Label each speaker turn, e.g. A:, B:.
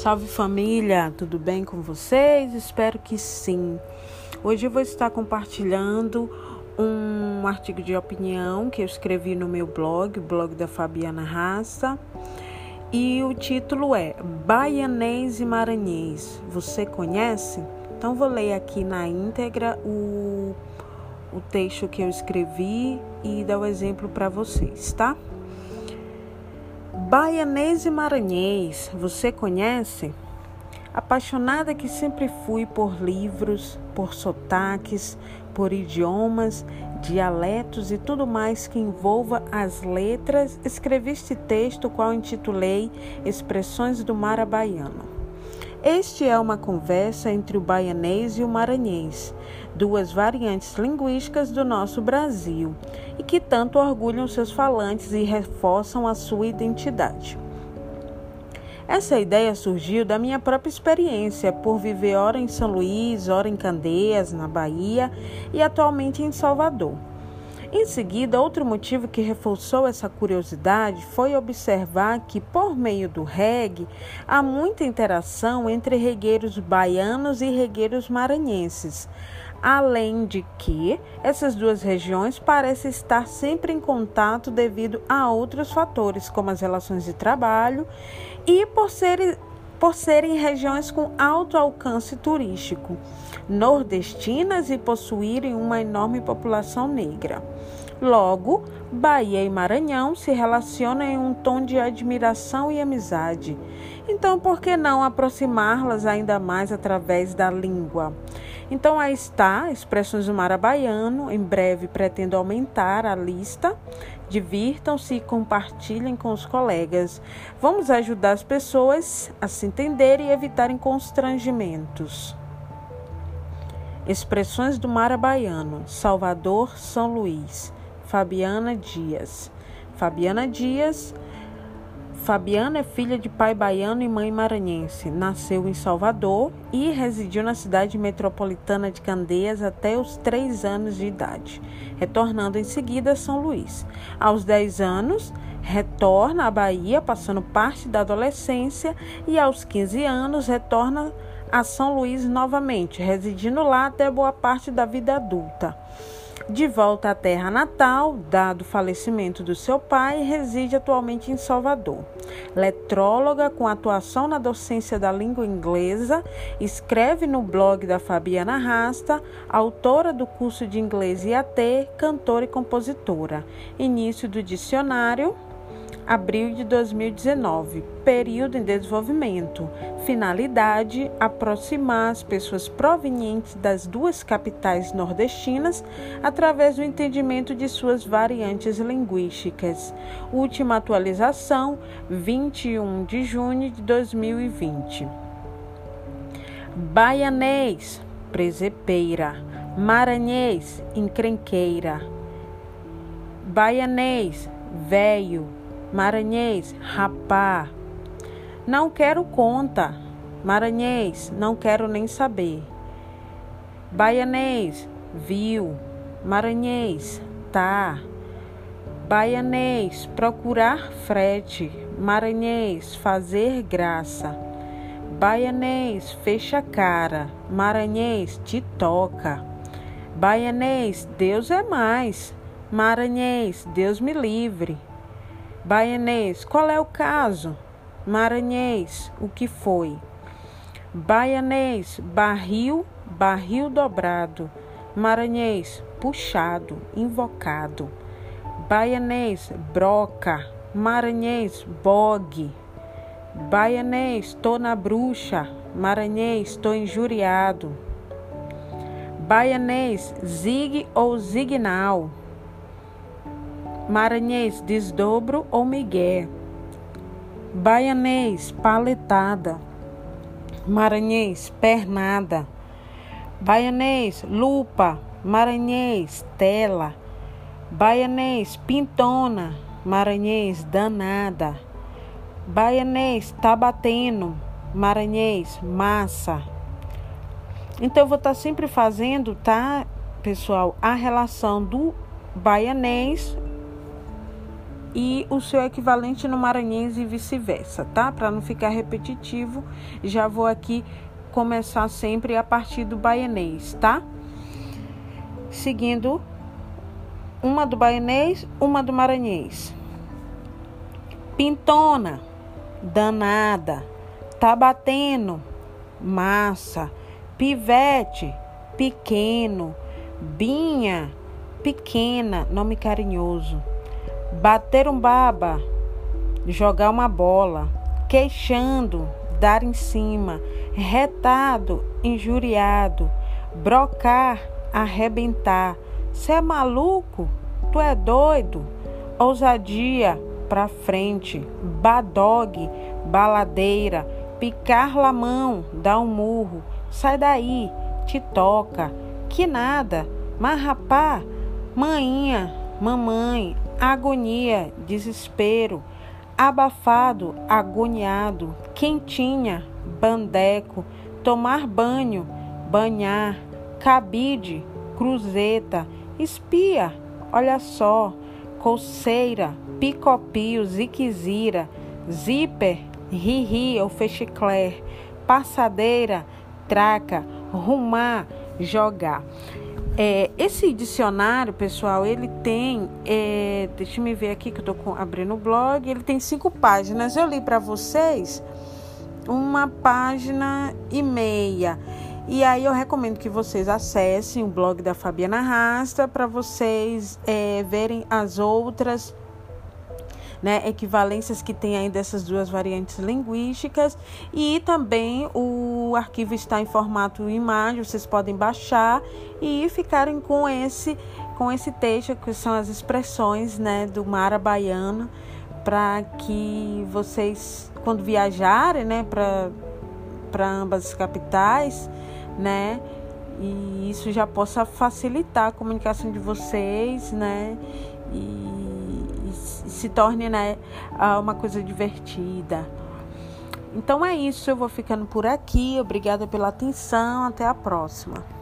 A: Salve família, tudo bem com vocês? Espero que sim. Hoje eu vou estar compartilhando um artigo de opinião que eu escrevi no meu blog, o blog da Fabiana Raça. E o título é Baianês e Maranhês. Você conhece? Então vou ler aqui na íntegra o, o texto que eu escrevi e dar o exemplo para vocês, tá? Baianês e Maranhês, você conhece? Apaixonada que sempre fui por livros, por sotaques, por idiomas, dialetos e tudo mais que envolva as letras, escrevi este texto, qual intitulei Expressões do Marabaiano. Este é uma conversa entre o baianês e o maranhês, duas variantes linguísticas do nosso Brasil, e que tanto orgulham seus falantes e reforçam a sua identidade. Essa ideia surgiu da minha própria experiência por viver ora em São Luís, ora em Candeias, na Bahia, e atualmente em Salvador. Em seguida, outro motivo que reforçou essa curiosidade foi observar que, por meio do reggae, há muita interação entre regueiros baianos e regueiros maranhenses. Além de que essas duas regiões parecem estar sempre em contato devido a outros fatores, como as relações de trabalho e por serem por serem regiões com alto alcance turístico, nordestinas e possuírem uma enorme população negra. Logo, Bahia e Maranhão se relacionam em um tom de admiração e amizade. Então, por que não aproximá-las ainda mais através da língua? Então, aí está, expressões do marabaiano. Em breve pretendo aumentar a lista. Divirtam-se e compartilhem com os colegas. Vamos ajudar as pessoas a se entenderem e evitarem constrangimentos. Expressões do marabaiano. Salvador, São Luís. Fabiana Dias. Fabiana Dias Fabiana é filha de pai baiano e mãe maranhense. Nasceu em Salvador e residiu na cidade metropolitana de Candeias até os três anos de idade, retornando em seguida a São Luís. Aos 10 anos, retorna à Bahia, passando parte da adolescência, e aos 15 anos retorna a São Luís novamente, residindo lá até boa parte da vida adulta. De volta à terra natal, dado o falecimento do seu pai, reside atualmente em Salvador. Letróloga com atuação na docência da língua inglesa, escreve no blog da Fabiana Rasta, autora do curso de inglês IAT, cantora e compositora. Início do dicionário abril de 2019. Período em desenvolvimento. Finalidade: aproximar as pessoas provenientes das duas capitais nordestinas através do entendimento de suas variantes linguísticas. Última atualização: 21 de junho de 2020. Baianês, presepeira. Maranhês, encrenqueira. Baianês, velho Maranhês, rapá. Não quero conta. Maranhês, não quero nem saber. Baianês, viu. Maranhês, tá. Baianês, procurar frete. Maranhês, fazer graça. Baianês, fecha a cara. Maranhês, te toca. Baianês, Deus é mais. Maranhês, Deus me livre. Baianês, qual é o caso? Maranhês, o que foi? Baianês, barril, barril dobrado. Maranhês, puxado, invocado. Baianês, broca. Maranhês, bogue. Baianês, tô na bruxa. Maranhês, tô injuriado. Baianês, zigue ou zignal. Maranhês, desdobro ou migué. Baianês, paletada. Maranhês, pernada. Baianês, lupa. Maranhês, tela. Baianês, pintona. Maranhês, danada. Baianês, batendo. Maranhês, massa. Então eu vou estar tá sempre fazendo, tá, pessoal, a relação do baianês e o seu equivalente no maranhense e vice-versa, tá? Para não ficar repetitivo, já vou aqui começar sempre a partir do baianês, tá? Seguindo uma do baianês, uma do maranhês. Pintona, danada, tá batendo, massa, pivete, pequeno, binha, pequena, nome carinhoso. Bater um baba, jogar uma bola, queixando, dar em cima, retado, injuriado, brocar, arrebentar. Cê é maluco? Tu é doido? Ousadia pra frente, badog, baladeira, picar lamão, dá um murro, sai daí, te toca, que nada, mas rapá, maninha, mamãe, agonia, desespero, abafado, agoniado, quentinha, bandeco, tomar banho, banhar, cabide, cruzeta, espia, olha só, coceira, picopio, ziquezira, zíper, ri-ri ou fechicler, passadeira, traca, rumar, jogar. É, esse dicionário, pessoal, ele tem, é, deixa eu ver aqui que eu estou abrindo o blog, ele tem cinco páginas. Eu li para vocês uma página e meia. E aí eu recomendo que vocês acessem o blog da Fabiana Rasta para vocês é, verem as outras né, equivalências que tem aí dessas duas variantes linguísticas e também o arquivo está em formato imagem, vocês podem baixar e ficarem com esse com esse texto que são as expressões, né, do Mara Baiano para que vocês quando viajarem, né, para para ambas as capitais, né, e isso já possa facilitar a comunicação de vocês, né? E se torne né, uma coisa divertida. Então é isso, eu vou ficando por aqui. Obrigada pela atenção. Até a próxima.